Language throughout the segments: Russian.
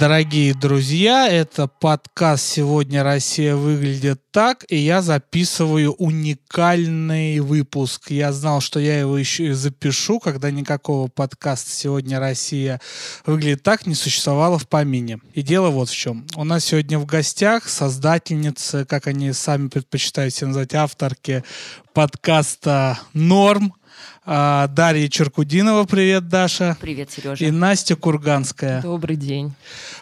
Дорогие друзья, это подкаст «Сегодня Россия выглядит так», и я записываю уникальный выпуск. Я знал, что я его еще и запишу, когда никакого подкаста «Сегодня Россия выглядит так» не существовало в помине. И дело вот в чем. У нас сегодня в гостях создательница, как они сами предпочитают себя назвать, авторки подкаста «Норм», Дарья Черкудинова, привет, Даша. Привет, Сережа. И Настя Курганская. Добрый день.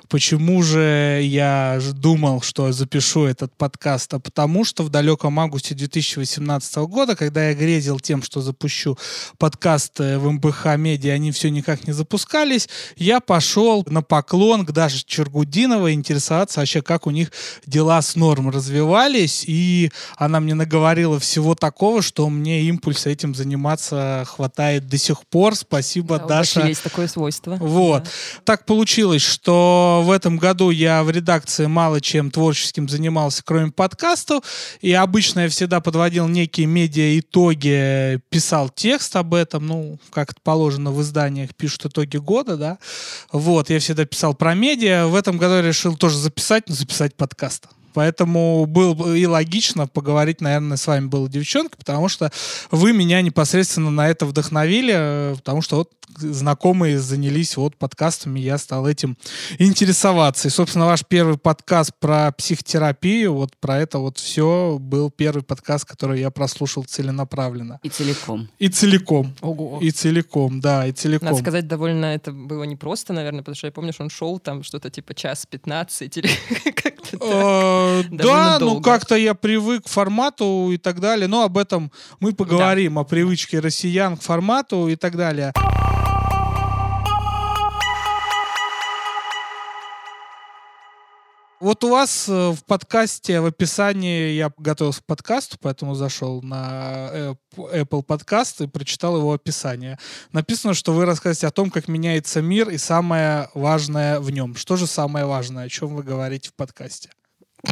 Почему же я думал, что запишу этот подкаст? А потому что в далеком августе 2018 года, когда я грезил тем, что запущу подкасты в МБХ Медиа, они все никак не запускались, я пошел на поклон к Даше Чергудиновой интересоваться вообще, как у них дела с норм развивались, и она мне наговорила всего такого, что мне импульса этим заниматься хватает до сих пор. Спасибо, Да, Даша. Есть такое свойство. Вот. Да. Так получилось, что в этом году я в редакции мало чем творческим занимался, кроме подкастов. И обычно я всегда подводил некие медиа-итоги, писал текст об этом. Ну, как это положено в изданиях, пишут итоги года, да. Вот, я всегда писал про медиа. В этом году я решил тоже записать, но записать подкаст. Поэтому было бы и логично поговорить, наверное, с вами было девчонка, потому что вы меня непосредственно на это вдохновили, э, потому что вот знакомые занялись вот подкастами, я стал этим интересоваться. И, собственно, ваш первый подкаст про психотерапию, вот про это вот все был первый подкаст, который я прослушал целенаправленно. И целиком. И целиком. Ого. И целиком, да, и целиком. Надо сказать, довольно это было непросто, наверное, потому что я помню, что он шел там что-то типа час 15 или как-то так. Э, Да, ну как-то я привык к формату и так далее. Но об этом мы поговорим, о привычке россиян к формату и так далее. Вот у вас э, в подкасте, в описании, я готовился к подкасту, поэтому зашел на э, Apple подкаст и прочитал его описание. Написано, что вы рассказываете о том, как меняется мир и самое важное в нем. Что же самое важное, о чем вы говорите в подкасте?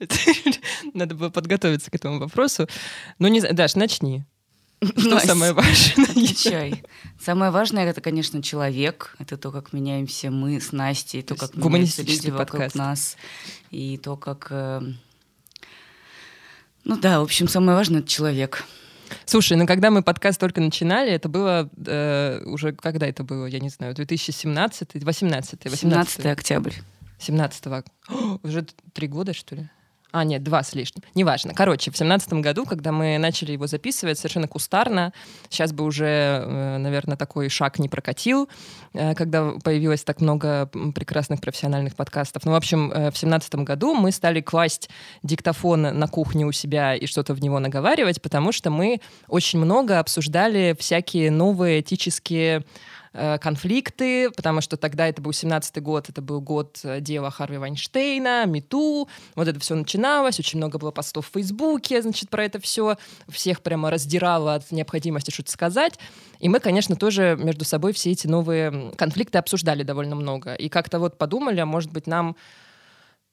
Надо было подготовиться к этому вопросу. Ну, не знаю, Даш, начни. Что Настя, самое важное? Отвечай. Самое важное это, конечно, человек. Это то, как меняемся мы с Настей, то, То как меняются люди вокруг подкаст. нас, и то, как. э, Ну да, в общем, самое важное это человек. Слушай, ну когда мы подкаст только начинали, это было э, уже, когда это было, я не знаю, 2017, 18, 18, 17 октябрь. 17 уже три года, что ли? А, нет, два с лишним. Неважно. Короче, в семнадцатом году, когда мы начали его записывать совершенно кустарно, сейчас бы уже, э, наверное, такой шаг не прокатил, э, когда появилось так много прекрасных профессиональных подкастов. Ну, в общем, э, в семнадцатом году мы стали класть диктофон на кухне у себя и что-то в него наговаривать, потому что мы очень много обсуждали всякие новые этические конфликты, потому что тогда это был 17-й год, это был год э, дела Харви Вайнштейна, Мету, вот это все начиналось, очень много было постов в Фейсбуке, значит, про это все, всех прямо раздирало от необходимости что-то сказать, и мы, конечно, тоже между собой все эти новые конфликты обсуждали довольно много, и как-то вот подумали, а может быть, нам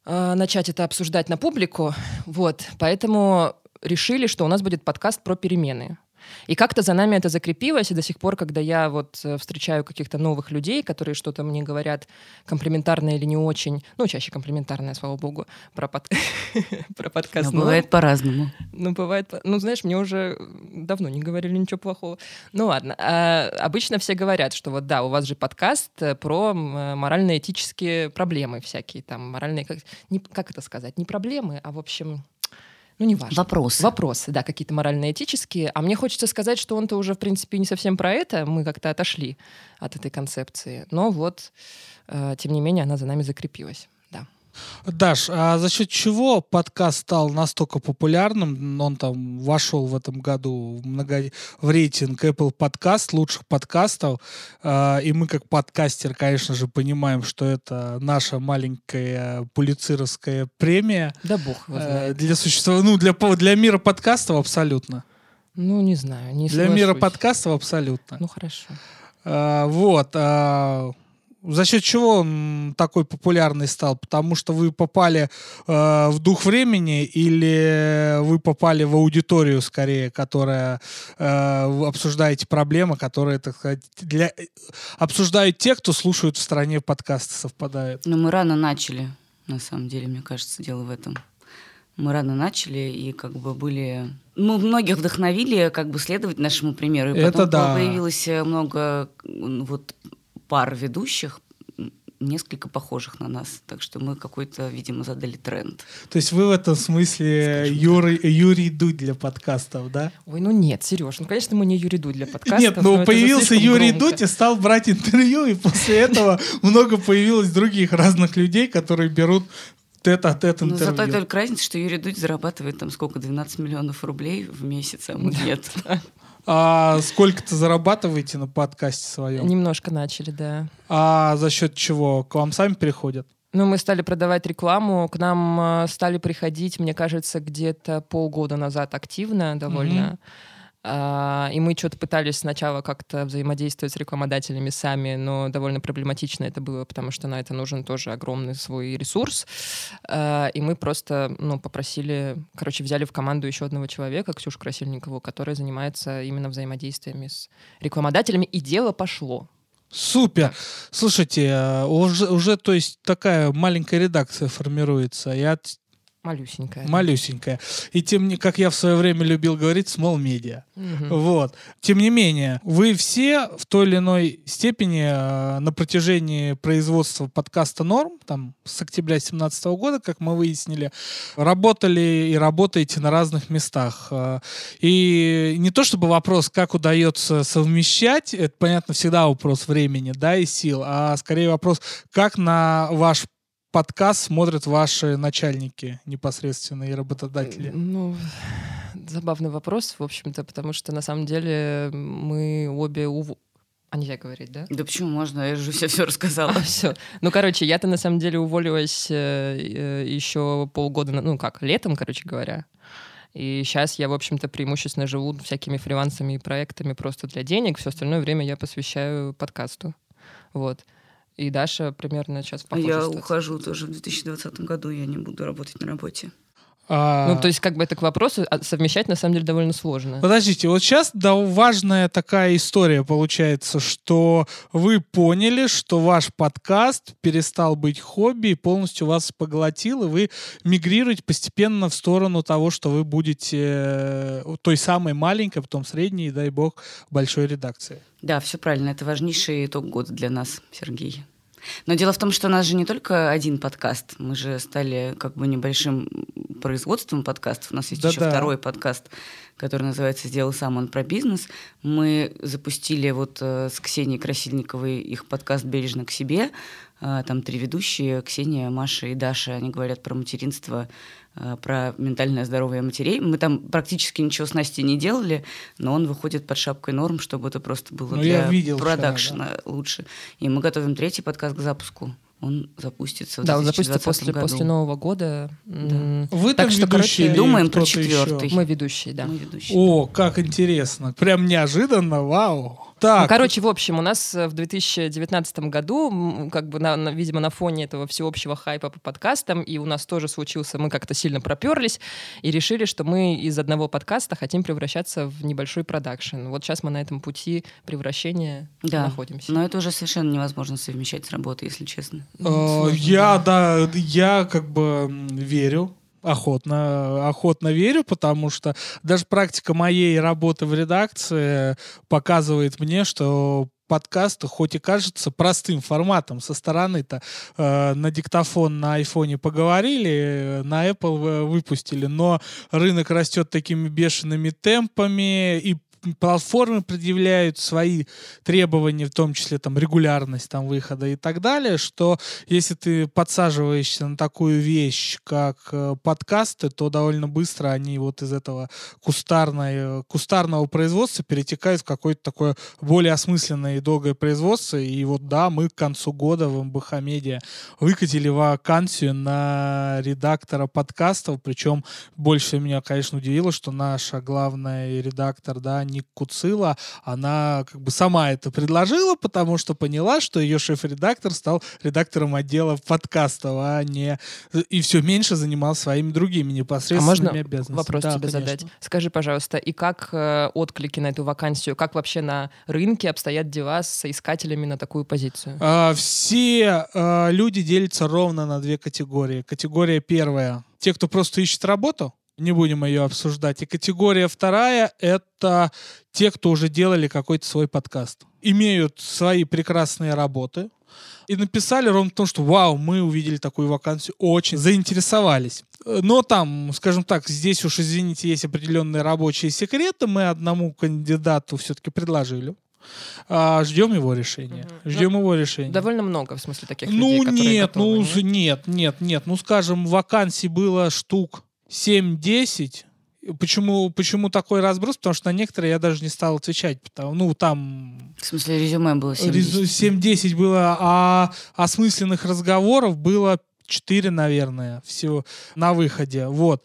э, начать это обсуждать на публику, вот, поэтому решили, что у нас будет подкаст про перемены. И как-то за нами это закрепилось, и до сих пор, когда я вот э, встречаю каких-то новых людей, которые что-то мне говорят комплиментарное или не очень, ну, чаще комплиментарное, слава богу, про, под... про подкаст. Но бывает по-разному. Ну, бывает. Ну, знаешь, мне уже давно не говорили ничего плохого. Ну, ладно. А, обычно все говорят, что вот да, у вас же подкаст э, про э, морально-этические проблемы всякие, там, моральные... Как, не, как это сказать? Не проблемы, а, в общем... Ну, не важно. Вопрос. Вопросы, да, какие-то морально-этические. А мне хочется сказать, что он-то уже, в принципе, не совсем про это. Мы как-то отошли от этой концепции. Но вот, э, тем не менее, она за нами закрепилась. Да. Даш, а за счет чего подкаст стал настолько популярным? Он там вошел в этом году в, много... в рейтинг Apple подкаст лучших подкастов. А, И мы как подкастер, конечно же, понимаем, что это наша маленькая пулицеровская премия Да бог э, для существования, ну для для мира подкастов абсолютно. Ну, не знаю, не Для мира подкастов абсолютно. Ну, хорошо. А, Вот. а, За счет чего он такой популярный стал? Потому что вы попали э, в дух времени или вы попали в аудиторию скорее, которая э, обсуждаете проблемы, которые, так сказать, для... обсуждают те, кто слушают в стране подкасты, совпадают? Ну, мы рано начали, на самом деле, мне кажется, дело в этом. Мы рано начали и как бы были... Мы многих вдохновили как бы следовать нашему примеру. И Это потом да. появилось э, много вот пар ведущих, несколько похожих на нас. Так что мы какой-то, видимо, задали тренд. То есть вы в этом смысле Скажем Юрий, Юрий Дудь для подкастов, да? Ой, ну нет, Сереж, ну, конечно, мы не Юрий Дудь для подкастов. Нет, но ну это же появился Юрий громко. Дудь и стал брать интервью, и после этого много появилось других разных людей, которые берут тет-а-тет Но зато интервью. только разница, что Юрий Дудь зарабатывает там сколько, 12 миллионов рублей в месяц, а мы нет. А сколько-то зарабатываете на подкасте своем? Немножко начали, да. А за счет чего? К вам сами приходят? Ну, мы стали продавать рекламу, к нам э, стали приходить, мне кажется, где-то полгода назад активно довольно. А, и мы что-то пытались сначала как-то взаимодействовать с рекламодателями сами, но довольно проблематично это было, потому что на это нужен тоже огромный свой ресурс. А, и мы просто ну, попросили, короче, взяли в команду еще одного человека, Ксюшу Красильникову, которая занимается именно взаимодействиями с рекламодателями, и дело пошло. Супер. Слушайте, э, уже, уже, то есть, такая маленькая редакция формируется. И от Малюсенькая. малюсенькая. И тем не, как я в свое время любил говорить, small media. Мгм. Вот. Тем не менее, вы все в той или иной степени э, на протяжении производства подкаста «Норм», там, с октября 2017 года, как мы выяснили, работали и работаете на разных местах. Э, И не то чтобы вопрос, как удается совмещать, это, понятно, всегда вопрос времени, да, и сил, а скорее вопрос, как на ваш подкаст смотрят ваши начальники непосредственно и работодатели. Ну, забавный вопрос, в общем-то, потому что на самом деле мы обе ув... А нельзя говорить, да? Да почему можно? Я же все все рассказала. все. Ну, короче, я-то на самом деле уволилась э, э, еще полгода, на- ну как, летом, короче говоря. И сейчас я, в общем-то, преимущественно живу всякими фрилансами и проектами просто для денег. Все остальное время я посвящаю подкасту. Вот. И Даша примерно сейчас в Я ухожу тоже в 2020 году, я не буду работать на работе. А, Ну, то есть, как бы это к вопросу, а совмещать на самом деле довольно сложно. Подождите, вот сейчас да, важная такая история получается, что вы поняли, что ваш подкаст перестал быть хобби и полностью вас поглотил, и вы мигрируете постепенно в сторону того, что вы будете э, той самой маленькой, потом средней, и, дай бог, большой редакции. Да, все правильно. Это важнейший итог года для нас, Сергей. Но дело в том, что у нас же не только один подкаст. Мы же стали как бы небольшим производством подкастов. У нас есть еще Да-да. второй подкаст, который называется «Сделал сам он про бизнес». Мы запустили вот э, с Ксенией Красильниковой их подкаст «Бережно к себе». А, Там три ведущие, Ксения, Маша и Даша. Они говорят про материнство, э, про ментальное здоровье матерей. Мы там практически ничего с Настей не делали, но он выходит под шапкой норм, чтобы это просто было Ну, я для видел вчера, продакшена лучше. И мы готовим третий подкаст к запуску. Он запустится в Да, он запустится 2020 после, году. после Нового года. М, Вы Так что, ведущие короче, или думаем про кто-то еще? четвертый. Мы ведущие, да. Мы ведущие. О, как интересно. Прям неожиданно, вау. Так, Ну, короче, в общем, у нас э, в 2019 году, как бы, на- на- видимо, на фоне этого всеобщего хайпа по подкастам, и у нас тоже случился, мы как-то сильно проперлись и решили, что мы из одного подкаста хотим превращаться в небольшой продакшн. Вот сейчас мы на этом пути превращения Да, находимся. но это уже совершенно невозможно совмещать с работой, если честно. Э, Я, да, я как бы верю, охотно, охотно верю, потому что даже практика моей работы в редакции показывает мне, что подкаст, хоть и кажется простым форматом со стороны-то, э, на диктофон на айфоне поговорили, э, на Apple вы- выпустили, но рынок растет такими бешеными темпами, и платформы предъявляют свои требования, в том числе там регулярность там выхода и так далее, что если ты подсаживаешься на такую вещь, как э, подкасты, то довольно быстро они вот из этого кустарной, кустарного производства перетекают в какое-то такое более осмысленное и долгое производство. И вот да, мы к концу года в МБХ Медиа выкатили вакансию на редактора подкастов, причем больше меня, конечно, удивило, что наша главная редактор, да, не Ник Куцила, она как бы сама это предложила, потому что поняла, что ее шеф-редактор стал редактором отдела подкастов, а не и все меньше занимался своими другими непосредственными а можно обязанностями. вопрос да, тебе конечно. задать? Скажи, пожалуйста, и как э, отклики на эту вакансию, как вообще на рынке обстоят дела с искателями на такую позицию? А, все а, люди делятся ровно на две категории. Категория первая — те, кто просто ищет работу, не будем ее обсуждать. И категория вторая — это те, кто уже делали какой-то свой подкаст. Имеют свои прекрасные работы, и написали ровно то, что вау, мы увидели такую вакансию, очень заинтересовались. Но там, скажем так, здесь уж, извините, есть определенные рабочие секреты. Мы одному кандидату все-таки предложили. А, ждем его решения. Угу. Ждем Но его решения. Довольно много, в смысле, таких ну, людей, нет, готовы, ну, нет? нет, нет, нет. Ну, скажем, вакансий было штук 7-10. Почему, почему такой разброс? Потому что на некоторые я даже не стал отвечать. Потому, ну, там... В смысле, резюме было 7-10? 7-10 было, а осмысленных разговоров было 4, наверное, всего на выходе. Вот.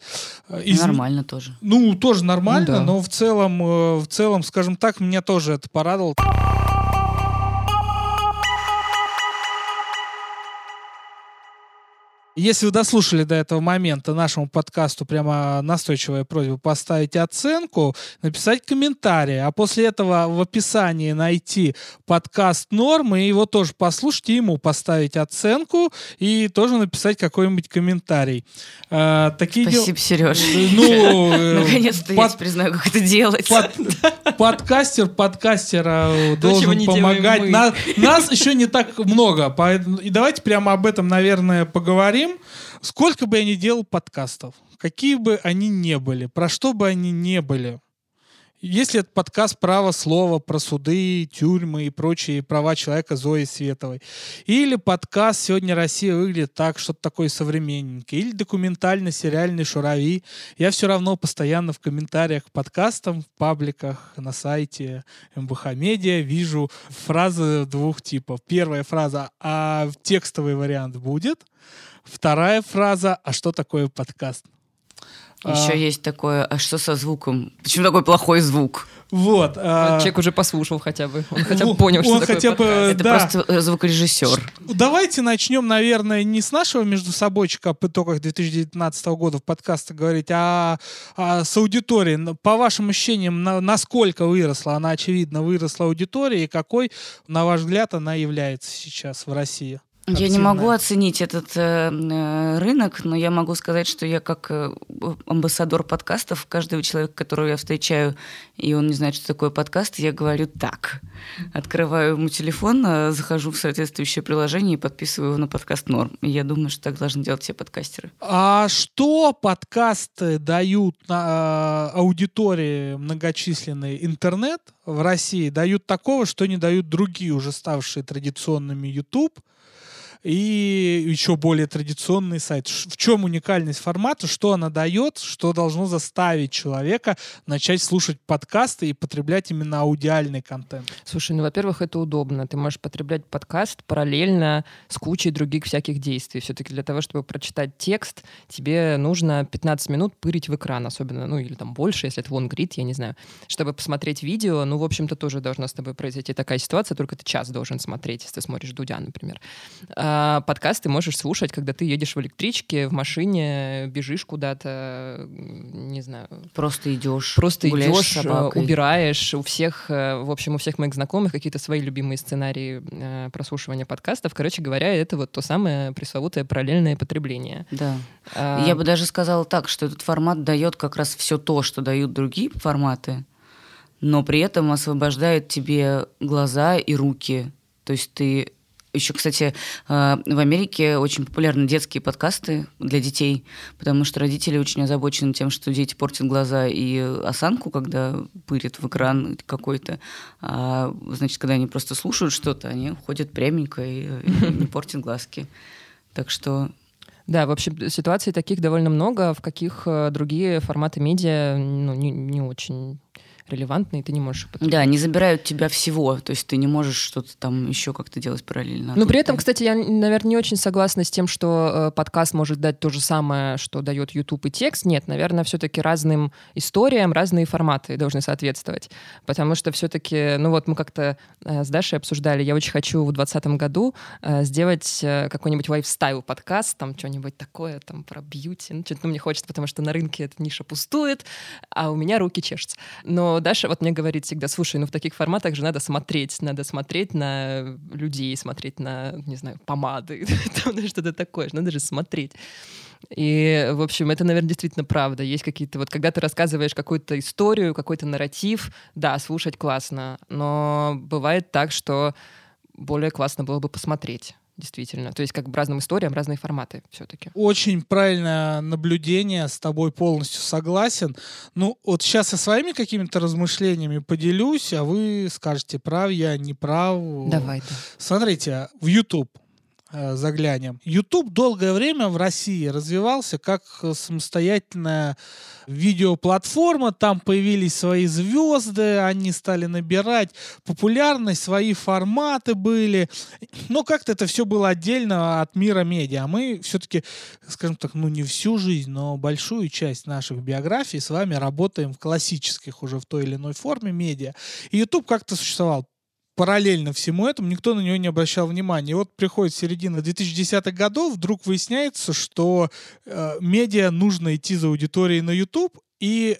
Из... Нормально тоже. Ну, тоже нормально, ну, да. но в целом, э, в целом, скажем так, меня тоже это порадовало. Если вы дослушали до этого момента нашему подкасту, прямо настойчивая просьба поставить оценку, написать комментарий, а после этого в описании найти подкаст Нормы, и его тоже послушать, и ему поставить оценку, и тоже написать какой-нибудь комментарий. А, такие Спасибо, дел... Сереж. Ну, э, Наконец-то я признаю, как это делать. Подкастер подкастера должен помогать. Нас еще не так много, и давайте прямо об этом, наверное, поговорим говорим, сколько бы я ни делал подкастов, какие бы они ни были, про что бы они ни были, если это подкаст «Право слова» про суды, тюрьмы и прочие права человека Зои Световой, или подкаст «Сегодня Россия выглядит так», что-то такое современненькое, или документальный сериальный «Шурави», я все равно постоянно в комментариях к подкастам, в пабликах, на сайте МБХ Медиа вижу фразы двух типов. Первая фраза «А текстовый вариант будет?» Вторая фраза «А что такое подкаст?» Еще а... есть такое, а что со звуком? Почему такой плохой звук? Вот. А... Человек уже послушал хотя бы. Он хотя бы понял, он что хотя такое бы, Это да. просто э, звукорежиссер. Давайте начнем, наверное, не с нашего между собойчика об итогах 2019 года в подкасте говорить, а, а с аудиторией. По вашим ощущениям, на, насколько выросла? Она, очевидно, выросла аудитория, и какой, на ваш взгляд, она является сейчас в России? Я не могу оценить этот э, э, рынок, но я могу сказать, что я как э, амбассадор подкастов, каждого человека, которого я встречаю, и он не знает, что такое подкаст, я говорю так. Открываю ему телефон, э, захожу в соответствующее приложение и подписываю его на подкаст Норм. И я думаю, что так должны делать все подкастеры. А что подкасты дают на аудитории многочисленный интернет в России? Дают такого, что не дают другие, уже ставшие традиционными YouTube – и еще более традиционный сайт. В чем уникальность формата, что она дает, что должно заставить человека начать слушать подкасты и потреблять именно аудиальный контент? Слушай, ну, во-первых, это удобно. Ты можешь потреблять подкаст параллельно с кучей других всяких действий. Все-таки для того, чтобы прочитать текст, тебе нужно 15 минут пырить в экран, особенно, ну, или там больше, если это лонгрид, я не знаю. Чтобы посмотреть видео, ну, в общем-то, тоже должна с тобой произойти такая ситуация, только ты час должен смотреть, если ты смотришь Дудя, например. А, подкаст ты можешь слушать, когда ты едешь в электричке, в машине, бежишь куда-то, не знаю. Просто идешь. Просто идешь, э, убираешь. У всех, э, в общем, у всех моих знакомых какие-то свои любимые сценарии э, прослушивания подкастов. Короче говоря, это вот то самое пресловутое параллельное потребление. Да. А... Я бы даже сказала так, что этот формат дает как раз все то, что дают другие форматы, но при этом освобождает тебе глаза и руки. То есть ты еще, кстати, э, в Америке очень популярны детские подкасты для детей, потому что родители очень озабочены тем, что дети портят глаза и осанку, когда пырят в экран какой-то. А, значит, когда они просто слушают что-то, они ходят пряменько и, не портят глазки. Так что да, в общем, ситуаций таких довольно много, в каких э, другие форматы медиа ну, не, не очень релевантно, и ты не можешь их Да, они забирают тебя всего, то есть ты не можешь что-то там еще как-то делать параллельно. Но при этом, кстати, я, наверное, не очень согласна с тем, что э, подкаст может дать то же самое, что дает YouTube и текст. Нет, наверное, все-таки разным историям разные форматы должны соответствовать. Потому что все-таки, ну вот мы как-то э, с Дашей обсуждали, я очень хочу в 2020 году э, сделать э, какой-нибудь лайфстайл подкаст, там что-нибудь такое, там про бьюти. Ну, что-то мне хочется, потому что на рынке эта ниша пустует, а у меня руки чешутся. Но Даша вот мне говорит всегда, слушай, ну в таких форматах же надо смотреть, надо смотреть на людей, смотреть на, не знаю, помады, что-то такое, надо же смотреть. И, в общем, это, наверное, действительно правда. Есть какие-то... Вот когда ты рассказываешь какую-то историю, какой-то нарратив, да, слушать классно, но бывает так, что более классно было бы посмотреть действительно. То есть как бы разным историям разные форматы все-таки. Очень правильное наблюдение, с тобой полностью согласен. Ну, вот сейчас я своими какими-то размышлениями поделюсь, а вы скажете, прав я, не прав. Давай, да. Смотрите, в YouTube заглянем. YouTube долгое время в России развивался как самостоятельная видеоплатформа. Там появились свои звезды, они стали набирать популярность, свои форматы были. Но как-то это все было отдельно от мира медиа. А мы все-таки, скажем так, ну не всю жизнь, но большую часть наших биографий с вами работаем в классических уже в той или иной форме медиа. И YouTube как-то существовал параллельно всему этому никто на него не обращал внимания. И вот приходит середина 2010-х годов, вдруг выясняется, что э, медиа нужно идти за аудиторией на YouTube, и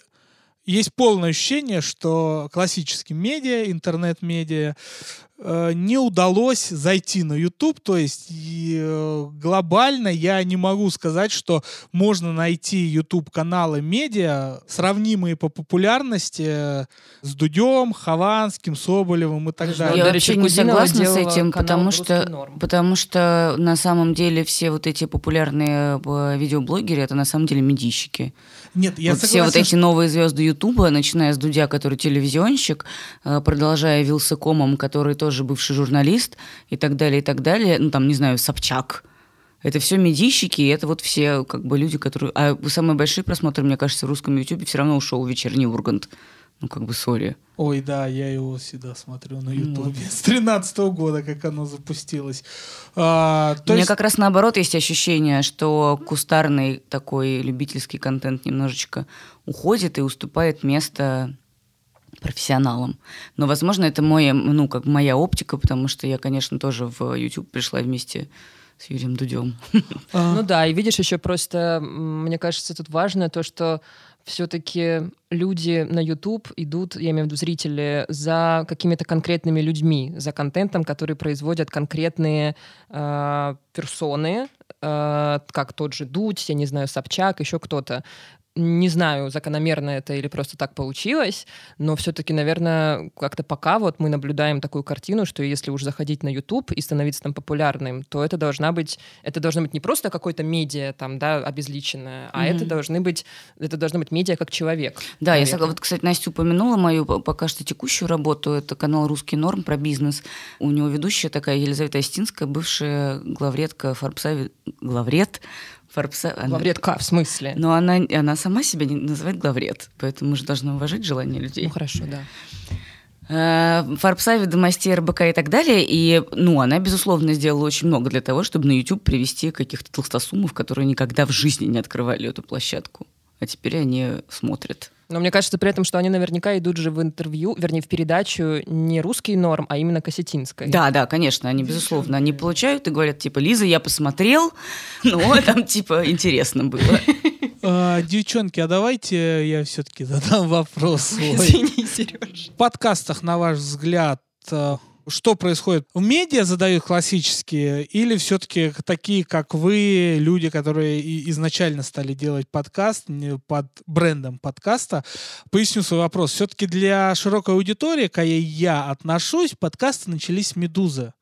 есть полное ощущение, что классическим медиа, интернет-медиа не удалось зайти на YouTube, то есть и, э, глобально я не могу сказать, что можно найти YouTube каналы медиа, сравнимые по популярности э, с Дудем, Хованским, Соболевым и так далее. Я вообще не согласна с этим, потому что, потому что на самом деле все вот эти популярные видеоблогеры это на самом деле медийщики. Нет, я вот согласен, все вот эти новые звезды Ютуба, начиная с Дудя, который телевизионщик, продолжая Вилсакомом, который тоже бывший журналист и так далее, и так далее. Ну, там, не знаю, Собчак. Это все медийщики, и это вот все как бы люди, которые... А самые большие просмотры, мне кажется, в русском Ютубе все равно ушел «Вечерний Ургант». Ну, как бы, сори. Ой, да, я его всегда смотрю на Ютубе. Mm. С 13 -го года, как оно запустилось. А, то У есть... меня как раз наоборот есть ощущение, что кустарный такой любительский контент немножечко уходит и уступает место профессионалом. Но, возможно, это мой, ну, как моя оптика, потому что я, конечно, тоже в YouTube пришла вместе с Юрием Дудем. Ну да, и видишь, еще просто, мне кажется, тут важно то, что все-таки люди на YouTube идут, я имею в виду зрители, за какими-то конкретными людьми, за контентом, который производят конкретные э, персоны, э, как тот же Дудь, я не знаю, Собчак, еще кто-то не знаю, закономерно это или просто так получилось, но все-таки, наверное, как-то пока вот мы наблюдаем такую картину, что если уж заходить на YouTube и становиться там популярным, то это должна быть, это должно быть не просто какое-то медиа там, да, обезличенное, а mm-hmm. это должны быть, это должно быть медиа как человек. Да, наверное. я. Вот, кстати, Настя упомянула мою пока что текущую работу, это канал «Русский норм» про бизнес. У него ведущая такая Елизавета Остинская, бывшая главредка Форбса, главред Форбса. Главредка, в смысле? Но она, она сама себя не называет главред, поэтому мы же должны уважать желание людей. Ну, хорошо, да. Э, Форбса, ведомости РБК и так далее. И, ну, она, безусловно, сделала очень много для того, чтобы на YouTube привести каких-то толстосумов, которые никогда в жизни не открывали эту площадку. А теперь они смотрят. Но мне кажется при этом, что они наверняка идут же в интервью, вернее, в передачу не русский норм, а именно Кассетинской. Да, да, конечно, они, безусловно, они получают и говорят, типа, Лиза, я посмотрел, но там, типа, интересно было. А, девчонки, а давайте я все-таки задам вопрос. Извини, Сереж. В подкастах, на ваш взгляд, а, что происходит? В медиа задают классические или все-таки такие, как вы, люди, которые изначально стали делать подкаст под брендом подкаста? Поясню свой вопрос. Все-таки для широкой аудитории, к которой я отношусь, подкасты начались с «Медузы».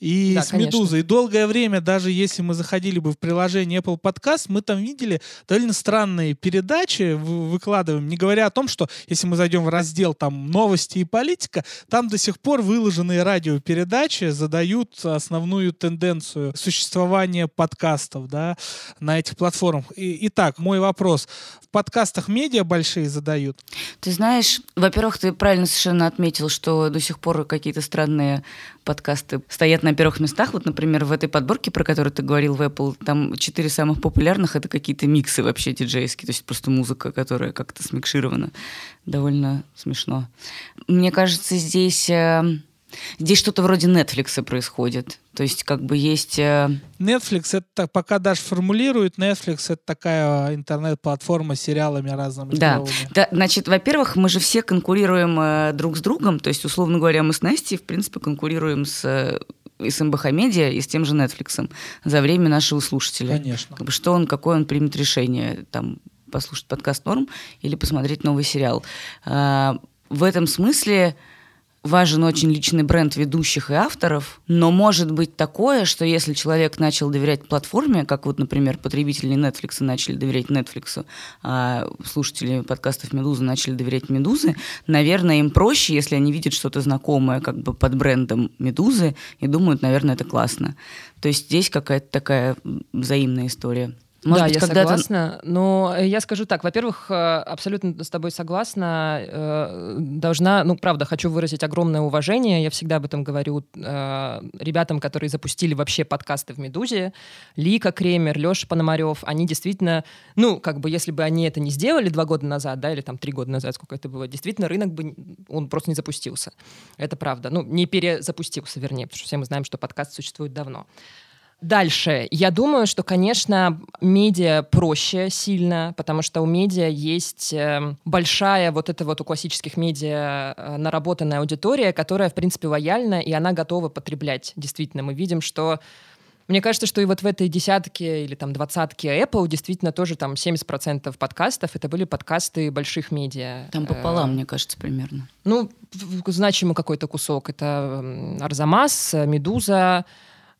И Да, с конечно. Медузой. И долгое время, даже если мы заходили бы в приложение Apple Podcast, мы там видели довольно странные передачи, вы- выкладываем, не говоря о том, что если мы зайдем в раздел там новости и политика, там до сих пор выложенные радиопередачи задают основную тенденцию существования подкастов, да, на этих платформах. И, итак, мой вопрос. В подкастах медиа большие задают? Ты знаешь, во-первых, ты правильно совершенно отметил, что до сих пор какие-то странные подкасты стоят на первых местах. Вот, например, в этой подборке, про которую ты говорил в Apple, там четыре самых популярных — это какие-то миксы вообще диджейские, то есть просто музыка, которая как-то смикширована. Довольно смешно. Мне кажется, здесь... Здесь что-то вроде Netflix происходит. То есть как бы есть... э, Netflix, это пока даже формулирует, Netflix это такая интернет-платформа с сериалами разными. Да. клевыми. да, значит, во-первых, мы же все конкурируем э, друг с другом, то есть, условно говоря, мы с Настей, в принципе, конкурируем с, э, и с МБХ Медиа, и с тем же Netflix за время нашего слушателя. Конечно. Как бы, что он, какое он примет решение, там, послушать подкаст «Норм» или посмотреть новый сериал. В этом смысле важен очень личный бренд ведущих и авторов, но может быть такое, что если человек начал доверять платформе, как вот, например, потребители Netflix начали доверять Netflix, а слушатели подкастов «Медузы» начали доверять «Медузе», наверное, им проще, если они видят что-то знакомое как бы под брендом «Медузы» и думают, наверное, это классно. То есть здесь какая-то такая взаимная история. Может да, быть, я согласна. Но э, я скажу так. Во-первых, э, абсолютно с тобой согласна. э, Должна, ну, правда, хочу выразить огромное уважение. Я всегда об этом говорю ребятам, которые запустили вообще подкасты в «Медузе». Лика Кремер, Леша Пономарев. Они действительно, ну, как бы, если бы они это не сделали два года назад, да, или там три года назад, сколько это было, действительно, рынок бы, он просто не запустился. Это правда. Ну, не перезапустился, вернее, потому что все мы знаем, что подкаст существует давно. Дальше. Я думаю, что, конечно, медиа проще сильно, потому что у медиа есть э, большая вот эта вот у классических медиа э, наработанная аудитория, которая, в принципе, лояльна, и она готова потреблять. Действительно, мы видим, что мне кажется, что и вот в этой десятке или там двадцатке Apple действительно тоже там 70% подкастов это были подкасты больших медиа. Там Э, пополам, мне кажется, примерно. ну, значимый какой-то кусок. Это Арзамас, Медуза,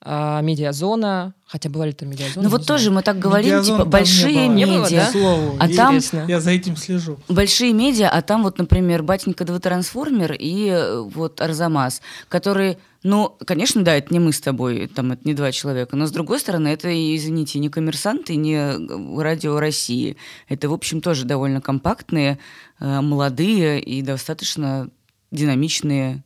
а, Медиазона. Хотя была ли там Медиазона? Ну вот не тоже мы так говорим, типа там не большие было. Не было, медиа. да? К слову, А там-. Я за этим слежу. Большие медиа, а там вот, например, Батенька 2 Трансформер и э, вот Арзамас, которые, ну, конечно, да, это не мы с тобой, там это не два человека, но с другой стороны, это, извините, не коммерсанты, не э, радио России. Это, в общем, тоже довольно компактные, э, молодые и достаточно динамичные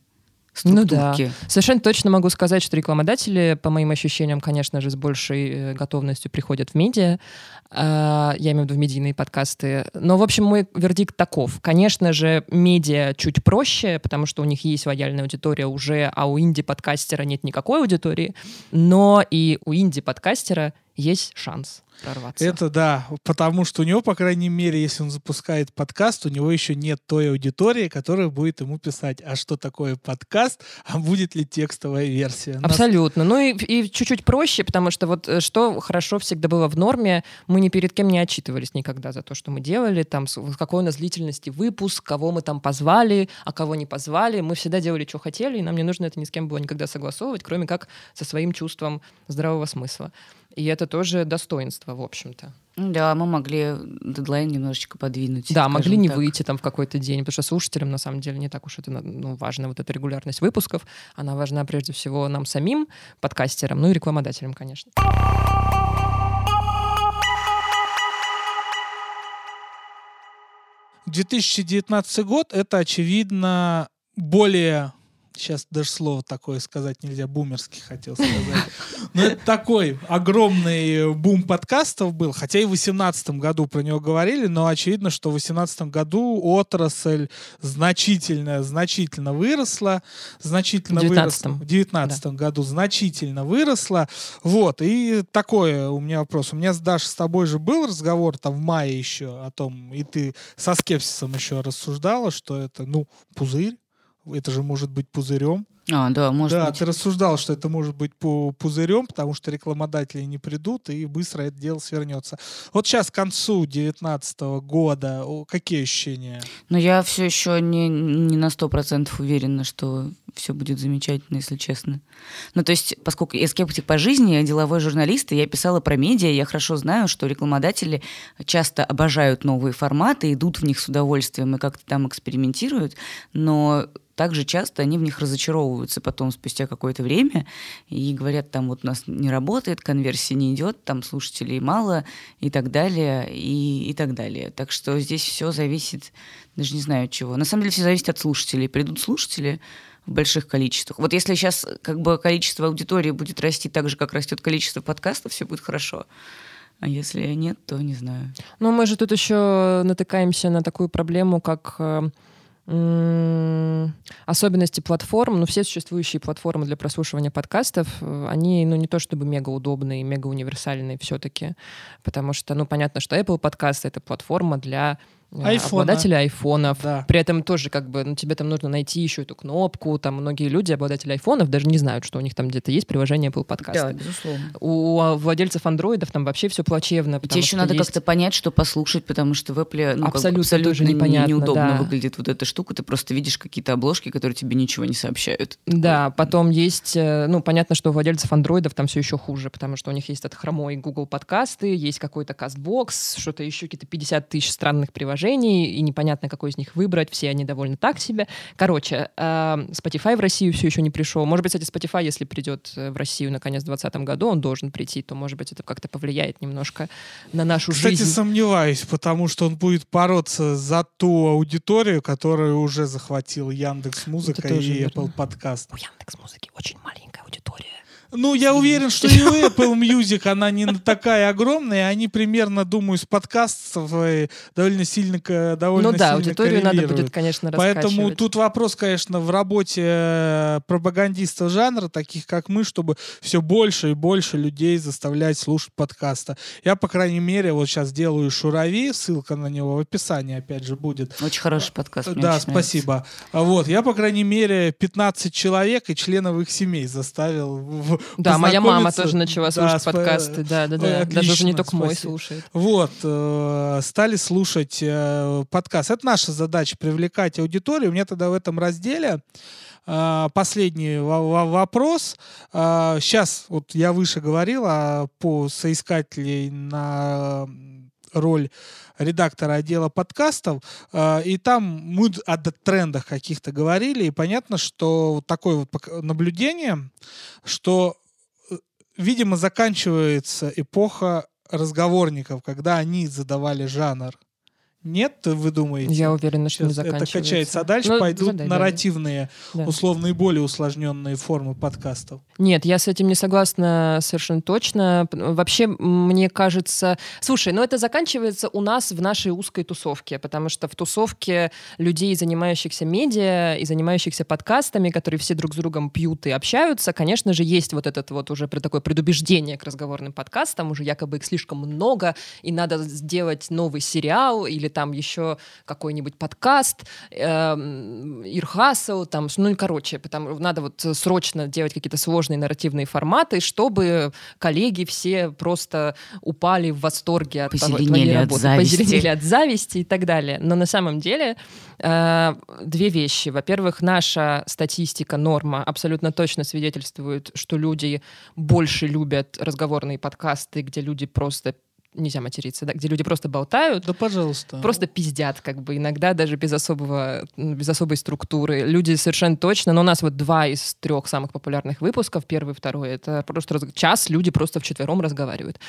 Ну да. структурки. Совершенно точно могу сказать, что рекламодатели, по моим ощущениям, конечно же, с большей э, готовностью приходят в медиа. А, Я имею в виду в медийные подкасты. Но, в общем, мой вердикт таков. Конечно же, медиа чуть проще, потому что у них есть лояльная аудитория уже, а у инди-подкастера нет никакой аудитории. Но и у инди-подкастера есть шанс прорваться. Это да, потому что у него, по крайней мере, если он запускает подкаст, у него еще нет той аудитории, которая будет ему писать, а что такое подкаст, а будет ли текстовая версия. Нас- Абсолютно. Ну и, и чуть-чуть проще, потому что вот э, что хорошо всегда было в норме, мы ни перед кем не отчитывались никогда за то, что мы делали, там, какой у нас длительности выпуск, кого мы там позвали, а кого не позвали. Мы всегда делали, что хотели, и нам не нужно это ни с кем было никогда согласовывать, кроме как со своим чувством здравого смысла. И это тоже достоинство, в общем-то. Да, мы могли дедлайн немножечко подвинуть. Да, могли не так. выйти там в какой-то день, потому что слушателям на самом деле не так уж это ну, важно, вот эта регулярность выпусков. Она важна прежде всего нам самим, подкастерам, ну и рекламодателям, конечно. 2019 год это, очевидно, более сейчас даже слово такое сказать нельзя, бумерский хотел сказать. Но это такой огромный бум подкастов был, хотя и в 2018 году про него говорили, но очевидно, что в 2018 году отрасль значительно, значительно выросла, значительно выросла. 19-м. В 2019 году значительно выросла. Вот, и такое у меня вопрос. У меня с Дашей с тобой же был разговор там в мае еще о том, и ты со скепсисом еще рассуждала, что это, ну, пузырь, это же может быть пузырем. А, да, может да, быть. ты рассуждал, что это может быть пу- пузырем, потому что рекламодатели не придут, и быстро это дело свернется. Вот сейчас к концу 2019 года какие ощущения? Но я все еще не, не на сто процентов уверена, что все будет замечательно, если честно. Ну, то есть, поскольку я скептик по жизни, я деловой журналист, и я писала про медиа, я хорошо знаю, что рекламодатели часто обожают новые форматы, идут в них с удовольствием и как-то там экспериментируют, но также часто они в них разочаровываются потом спустя какое-то время и говорят, там вот у нас не работает, конверсия не идет, там слушателей мало и так далее, и, и так далее. Так что здесь все зависит, даже не знаю от чего. На самом деле все зависит от слушателей. Придут слушатели, в больших количествах. Вот если сейчас как бы количество аудитории будет расти так же, как растет количество подкастов, все будет хорошо. А если нет, то не знаю. Ну, мы же тут еще натыкаемся на такую проблему, как э, особенности платформ, ну, все существующие платформы для прослушивания подкастов, э, они, ну, не то чтобы мега удобные, мега универсальные все-таки, потому что, ну, понятно, что Apple подкаст — это платформа для Айфона. обладатели айфонов. Да. При этом тоже как бы, ну, тебе там нужно найти еще эту кнопку. Там многие люди, обладатели айфонов, даже не знают, что у них там где-то есть приложение Apple подкаста. Да, безусловно. У владельцев андроидов там вообще все плачевно. Тебе еще надо есть... как-то понять, что послушать, потому что в Apple ну, абсолютно, абсолютно тоже непонятно, неудобно да. выглядит вот эта штука. Ты просто видишь какие-то обложки, которые тебе ничего не сообщают. Да, потом есть, э, ну, понятно, что у владельцев андроидов там все еще хуже, потому что у них есть этот хромой Google подкасты, есть какой-то CastBox, что-то еще, какие-то 50 тысяч странных приложений, и непонятно, какой из них выбрать, все они довольно так себе. Короче, э, Spotify в Россию все еще не пришел. Может быть, кстати, Spotify, если придет э, в Россию наконец в 2020 году, он должен прийти, то, может быть, это как-то повлияет немножко на нашу Кстати, жизнь. Кстати, сомневаюсь, потому что он будет бороться за ту аудиторию, которую уже захватил Яндекс Музыка и верно. Apple Подкаст. У Яндекс Музыки очень маленькая аудитория. Ну, я уверен, что и у Apple Music она не такая огромная, они примерно, думаю, с подкастов э, довольно сильно довольно Ну да, аудиторию надо будет, конечно, Поэтому тут вопрос, конечно, в работе э, пропагандистов жанра, таких как мы, чтобы все больше и больше людей заставлять слушать подкасты. Я, по крайней мере, вот сейчас делаю «Шурави», ссылка на него в описании, опять же, будет. Очень хороший подкаст. Да, спасибо. Нравится. Вот, я, по крайней мере, 15 человек и членов их семей заставил в, да, моя мама тоже начала слушать да, подкасты. Да, да, да. Отлично, Даже не только спасибо. мой слушает. Вот, э, стали слушать э, подкаст. Это наша задача привлекать аудиторию. У меня тогда в этом разделе э, последний вопрос. Э, сейчас, вот я выше говорил а, по соискателей на роль редактора отдела подкастов, э, и там мы о трендах каких-то говорили, и понятно, что такое вот наблюдение, что видимо, заканчивается эпоха разговорников, когда они задавали жанр. Нет, вы думаете? Я уверена, что не заканчивается. Это качается, а дальше ну, пойдут задай, нарративные, да. условно, более усложненные формы подкастов. Нет, я с этим не согласна совершенно точно. Вообще, мне кажется... Слушай, ну это заканчивается у нас в нашей узкой тусовке, потому что в тусовке людей, занимающихся медиа и занимающихся подкастами, которые все друг с другом пьют и общаются, конечно же, есть вот этот вот уже такое предубеждение к разговорным подкастам, уже якобы их слишком много, и надо сделать новый сериал или там еще какой-нибудь подкаст, э, Ирхасл, там, ну, короче, потому, надо вот срочно делать какие-то сложные нарративные форматы, чтобы коллеги все просто упали в восторге от твоей работы, зависти. позеленели от зависти и так далее. Но на самом деле э, две вещи. Во-первых, наша статистика, норма абсолютно точно свидетельствует, что люди больше любят разговорные подкасты, где люди просто нельзя материться, да, где люди просто болтают. Да, пожалуйста. Просто пиздят, как бы, иногда даже без особого, без особой структуры. Люди совершенно точно, но у нас вот два из трех самых популярных выпусков, первый и второй, это просто раз, час люди просто вчетвером разговаривают.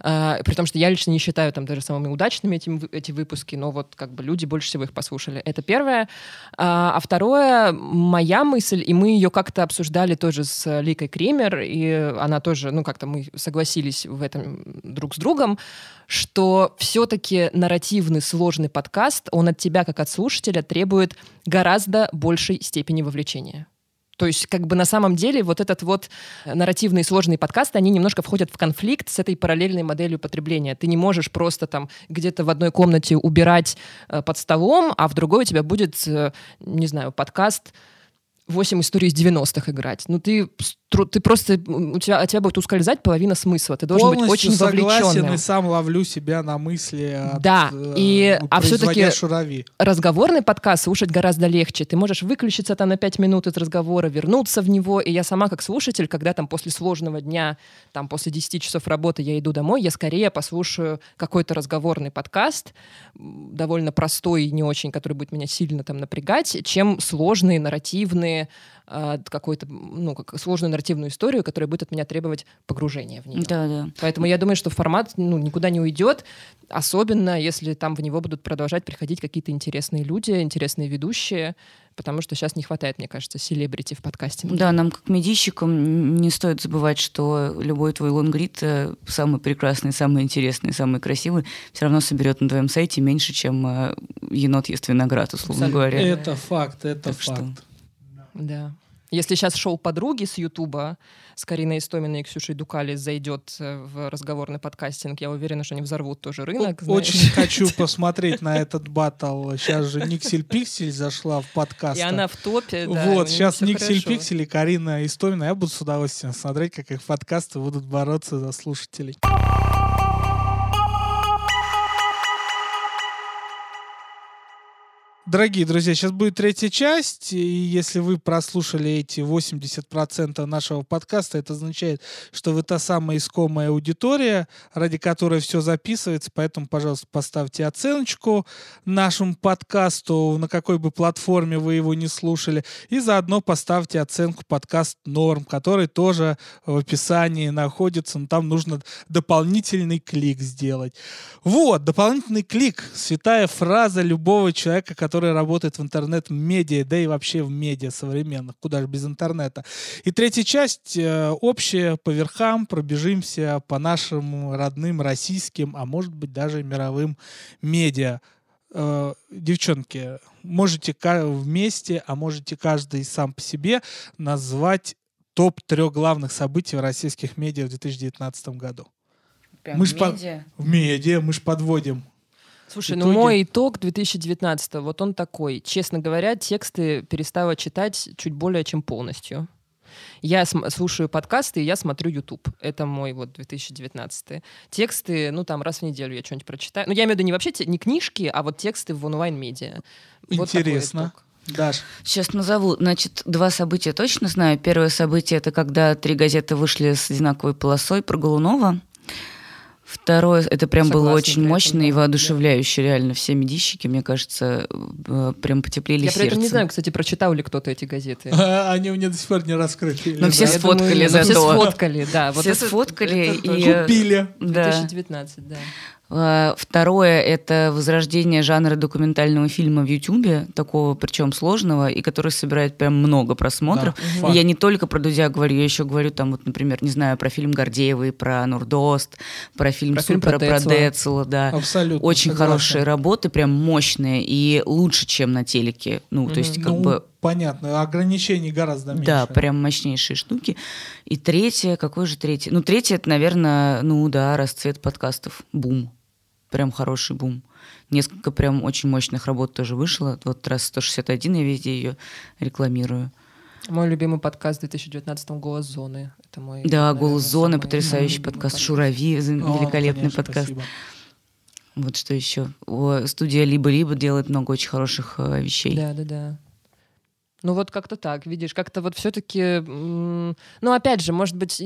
А, при том, что я лично не считаю там даже самыми удачными эти, эти выпуски, но вот как бы люди больше всего их послушали. Это первое. А, а второе, моя мысль, и мы ее как-то обсуждали тоже с Ликой Кремер, и она тоже, ну как-то мы согласились в этом друг с другом, что все-таки нарративный сложный подкаст, он от тебя, как от слушателя, требует гораздо большей степени вовлечения. То есть, как бы на самом деле, вот этот вот нарративный сложный подкаст, они немножко входят в конфликт с этой параллельной моделью потребления. Ты не можешь просто там где-то в одной комнате убирать э, под столом, а в другой у тебя будет, э, не знаю, подкаст 8 историй из 90-х играть. Ну, ты тру- ты просто у тебя от тебя будет ускользать половина смысла. Ты должен Полностью быть очень согласен вовлеченным. и сам ловлю себя на мысли от, Да, э, и- а производя всё-таки- шурави. разговорный подкаст слушать гораздо легче. Ты можешь выключиться там на пять минут из разговора, вернуться в него. И я сама как слушатель, когда там после сложного дня, там после 10 часов работы я иду домой, я скорее послушаю какой-то разговорный подкаст, довольно простой и не очень, который будет меня сильно там напрягать, чем сложные, нарративные, а, какой-то, ну, как сложную нарративную историю, которая будет от меня требовать погружения в нее. Да, да. Поэтому я думаю, что формат ну, никуда не уйдет, особенно если там в него будут продолжать приходить какие-то интересные люди, интересные ведущие, потому что сейчас не хватает, мне кажется, селебрити в подкастинге. Да, нам как медийщикам не стоит забывать, что любой твой лонгрид э, самый прекрасный, самый интересный, самый красивый все равно соберет на твоем сайте меньше, чем э, енот ест виноград, условно Абсолютно. говоря. Это факт, это Так что- факт. Да. Если сейчас шоу «Подруги» с Ютуба с Кариной Истоминой и Ксюшей Дукали зайдет э, в разговорный подкастинг, я уверена, что они взорвут тоже рынок. знаешь. Очень хочу посмотреть на этот батл. Сейчас же Никсель Пиксель зашла в подкаст. И она в топе, да, вот, сейчас Никсель хорошо. Пиксель и Карина Истомина. Я буду с удовольствием смотреть, как их подкасты будут бороться за слушателей. Дорогие друзья, сейчас будет третья часть, и если вы прослушали эти 80% нашего подкаста, это означает, что вы та самая искомая аудитория, ради которой все записывается, поэтому, пожалуйста, поставьте оценочку нашему подкасту, на какой бы платформе вы его не слушали, и заодно поставьте оценку подкаст Норм, который тоже в описании находится, но там нужно дополнительный клик сделать. Вот, дополнительный клик, святая фраза любого человека, который работает в интернет-медиа, да и вообще в медиа современных, куда же без интернета. И третья часть э, общая, по верхам, пробежимся по нашим родным российским, а может быть даже мировым медиа. Э, девчонки, можете вместе, а можете каждый сам по себе назвать топ трех главных событий в российских медиа в 2019 году. Прям Мы по- медиа. В медиа мы ж подводим. Слушай, ну итоге- мой итог 2019 вот он такой. Честно говоря, тексты перестала читать чуть более чем полностью. Я см- слушаю подкасты, и я смотрю YouTube. Это мой вот 2019. Тексты, ну там раз в неделю я что-нибудь прочитаю. Ну я имею в виду не вообще те- не книжки, а вот тексты в онлайн-медиа. Вот Интересно. итог. Даш, Сейчас назову. Значит, два события точно знаю. Первое событие — это когда три газеты вышли с одинаковой полосой про Голунова. Второе, это прям было Согласна очень при этом, мощно да. и воодушевляюще. Реально, все медийщики, мне кажется, э, прям потеплели Я при этом не знаю, кстати, прочитал ли кто-то эти газеты. они у меня до сих пор не раскрыты. Ну, все думаю, сфоткали ну, Все зато. сфоткали, да. Вот Все это- сфоткали это и... тоже Купили. Да. 2019, да. А, Второе — это возрождение жанра документального фильма в Ютубе, такого причем сложного, и который собирает прям много просмотров. Да, И я не только про Дудя говорю, я еще говорю там, вот, например, не знаю, про фильм Гордеевой, про Нурдост, про фильм Про фильм Супера, про про Децла. Децла, да. Абсолютно. Очень согласен. хорошие работы, прям мощные и лучше, чем на телеке. Ну, то есть, как Ну, бы, понятно, ограничений гораздо меньше. да, прям мощнейшие штуки. И третье, какое же третье? Ну, третье, это, наверное, ну да, расцвет подкастов. Бум. Прям хороший бум. Несколько прям очень мощных работ тоже вышло. Вот раз 161 я везде ее рекламирую. Мой любимый подкаст в 2019 «Голос зоны». Это мой, Да, наверное, «Голос зоны», потрясающий любимый подкаст. «Шурави», з- О, великолепный конечно, подкаст. спасибо. Вот что еще. О, Студия «Либо-либо» делает много очень хороших э, вещей. Да, да, да. Ну вот как-то так, видишь, как-то вот все-таки, ну опять же, может быть,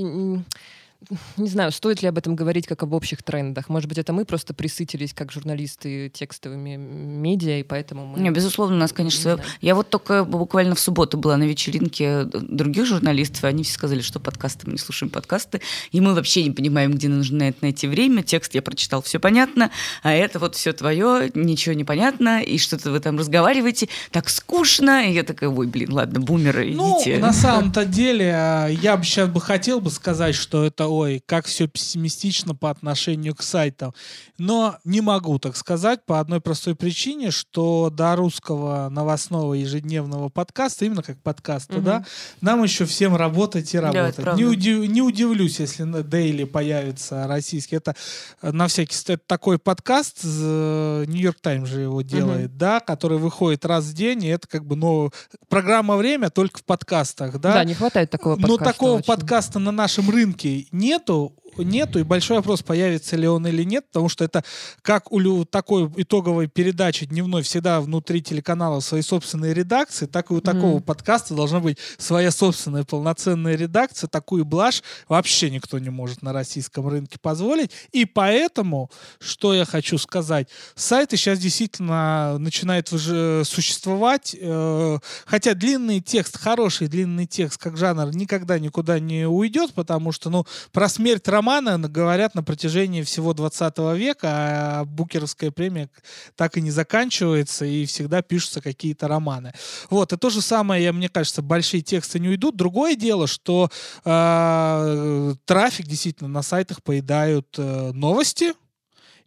не знаю, стоит ли об этом говорить как об общих трендах. Может быть, это мы просто присытились как журналисты текстовыми медиа, и поэтому мы... Не, безусловно, у нас, конечно, Не свое. Я вот только буквально в субботу была на вечеринке других журналистов, и они все сказали, что подкасты, мы не слушаем подкасты, и мы вообще не понимаем, где нужно это найти время. Текст я прочитал, все понятно, а это вот все твое, ничего не понятно, и что-то вы там разговариваете, так скучно. И я такая, ой, блин, ладно, бумеры, Ну, идите. на самом-то деле, а, я бы сейчас бы хотел бы сказать, что это ой, как все пессимистично по отношению к сайтам. Но не могу так сказать по одной простой причине, что до русского новостного ежедневного подкаста, именно как подкаста, угу. да, нам еще всем работать и работать. Да, не, удив, не удивлюсь, если на Дейли появится российский. Это э, на всякий это такой подкаст, Нью-Йорк Таймс же его делает, угу. да, который выходит раз в день, и это как бы ну, программа «Время» только в подкастах, да. Да, не хватает такого подкаста. Но такого очень. подкаста на нашем рынке нету, нету, и большой вопрос, появится ли он или нет, потому что это как у такой итоговой передачи дневной всегда внутри телеканала свои собственные редакции, так и у такого mm. подкаста должна быть своя собственная полноценная редакция. Такую блажь вообще никто не может на российском рынке позволить. И поэтому, что я хочу сказать, сайты сейчас действительно начинают существовать, э, хотя длинный текст, хороший длинный текст как жанр никогда никуда не уйдет, потому что, ну, про смерть романа говорят на протяжении всего 20 века, а Букеровская премия так и не заканчивается, и всегда пишутся какие-то романы. Вот, и то же самое, мне кажется, большие тексты не уйдут. Другое дело, что э, трафик действительно на сайтах поедают э, новости,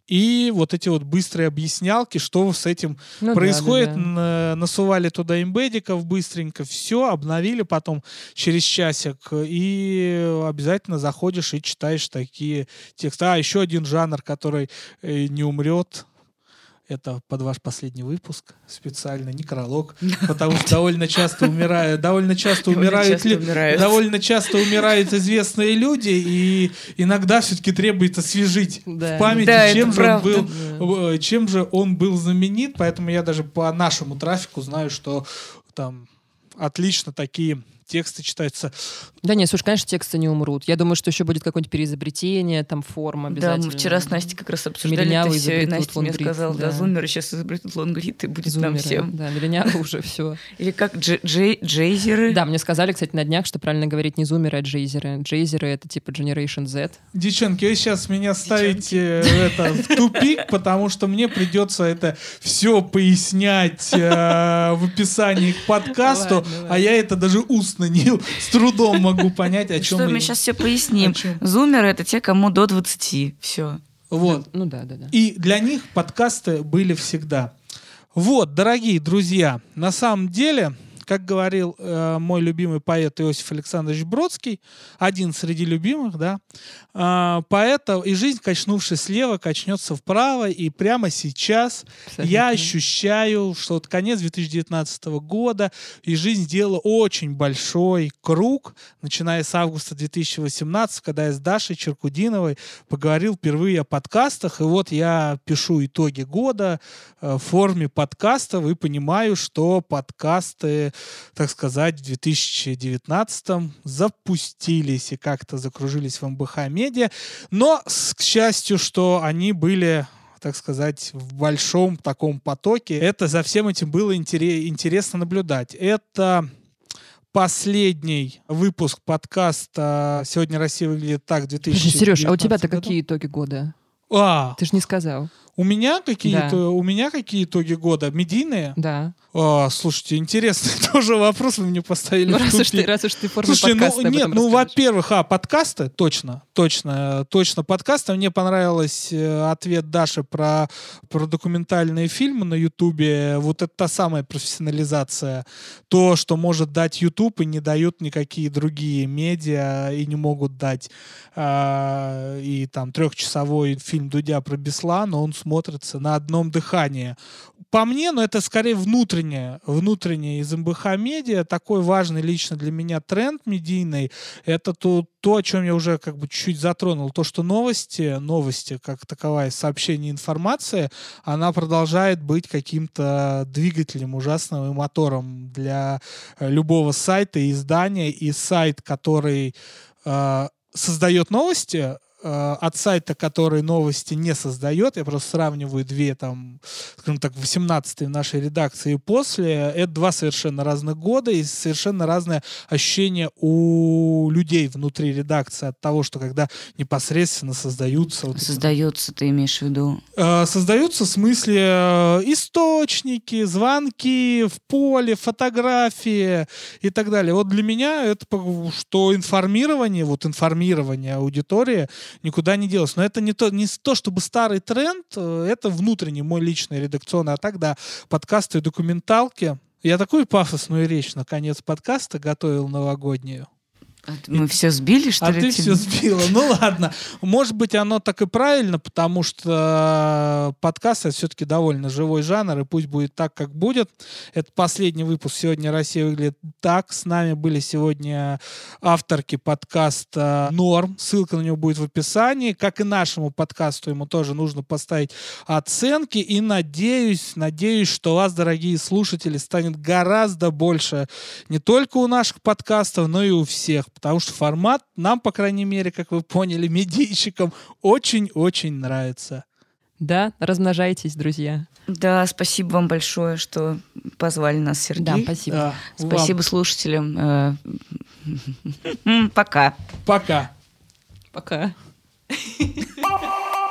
и вот эти вот быстрые объяснялки, что с этим ну, происходит. Да, да, да. Насували туда имбедиков быстренько, все, обновили потом через часик, и обязательно заходишь и читаешь такие тексты. А, еще один жанр, который э, не умрет, это под ваш последний выпуск специально, некролог, потому что довольно часто умирают, довольно часто умирают, довольно часто умирают известные люди, и иногда все-таки требуется освежить в памяти, чем же он был, э, чем же он был знаменит, поэтому я даже по нашему трафику знаю, что там отлично такие тексты читаются. Да нет, слушай, конечно, тексты не умрут. Я думаю, что еще будет какое-нибудь переизобретение, там, форма обязательно. Да, мы вчера с Настей как раз обсуждали это все, и Настя мне сказала, да, да зумеры сейчас изобретут лонгрид, и будет зумеры, нам всем. Да, миллениалы уже все. Или как джейзеры. Да, мне сказали, кстати, на днях, что правильно говорить не зумеры, а джейзеры. Джейзеры — это типа Generation Z. Девчонки, вы сейчас меня ставите это, в тупик, потому что мне придется это все пояснять э, в описании к подкасту, а я это даже устно не с трудом могу понять, о чем Что мы сейчас все поясним. Зумеры — это те, кому до 20. Все. Вот. Ну да, да, да. И для них подкасты были всегда. Вот, дорогие друзья, на самом деле как говорил э, мой любимый поэт Иосиф Александрович Бродский, один среди любимых, да, э, поэта, и жизнь, качнувшись слева, качнется вправо, и прямо сейчас Абсолютно. я ощущаю, что вот конец 2019 года, и жизнь сделала очень большой круг, начиная с августа 2018, когда я с Дашей Черкудиновой поговорил впервые о подкастах, и вот я пишу итоги года э, в форме подкастов и понимаю, что подкасты так сказать, в 2019 запустились и как-то закружились в МБХ Медиа. Но, к счастью, что они были так сказать, в большом таком потоке. Это за всем этим было интересно наблюдать. Это последний выпуск подкаста «Сегодня Россия выглядит так» 2019 Сереж, а у тебя-то какие итоги года? А, Ты же не сказал. У меня какие да. у меня какие итоги года медийные? Да. А, слушайте, интересный тоже вопрос вы мне поставили. Ну, раз уж ты, раз уж ты форму Слушайте, ну нет, ну во-первых, а подкасты точно, точно, точно подкасты. Мне понравилось э, ответ Даши про про документальные фильмы на Ютубе. Вот это та самая профессионализация, то, что может дать Ютуб и не дают никакие другие медиа и не могут дать. А, и там трехчасовой фильм Дудя про Беслана, он смотрится на одном дыхании. По мне, но это скорее внутреннее, внутреннее из МБХ медиа, такой важный лично для меня тренд медийный, это то, то, о чем я уже как бы чуть-чуть затронул, то, что новости, новости как таковая, сообщение, информация, она продолжает быть каким-то двигателем ужасным и мотором для э, любого сайта и издания, и сайт, который э, создает новости, от сайта, который новости не создает, я просто сравниваю две там, скажем так, 18 в нашей редакции и после, это два совершенно разных года и совершенно разное ощущение у людей внутри редакции от того, что когда непосредственно создаются... Вот Создается, ты имеешь в виду? Э, создаются в смысле э, источники, звонки в поле, фотографии и так далее. Вот для меня это что информирование, вот информирование аудитории никуда не делось. Но это не то, не то чтобы старый тренд, э, это внутренний мой личный редакционный. А тогда подкасты и документалки. Я такую пафосную речь на конец подкаста готовил новогоднюю. Мы все сбили, что а ли? А ты все сбила. Ну ладно. Может быть, оно так и правильно, потому что подкаст это все-таки довольно живой жанр, и пусть будет так, как будет. Это последний выпуск «Сегодня Россия выглядит так». С нами были сегодня авторки подкаста «Норм». Ссылка на него будет в описании. Как и нашему подкасту, ему тоже нужно поставить оценки. И надеюсь, надеюсь, что вас, дорогие слушатели, станет гораздо больше не только у наших подкастов, но и у всех потому что формат нам, по крайней мере, как вы поняли, медийщикам очень-очень нравится. Да, размножайтесь, друзья. Да, спасибо вам большое, что позвали нас, Сергей. Да, спасибо. Да, спасибо вам. слушателям. Э, пока. Пока. Пока.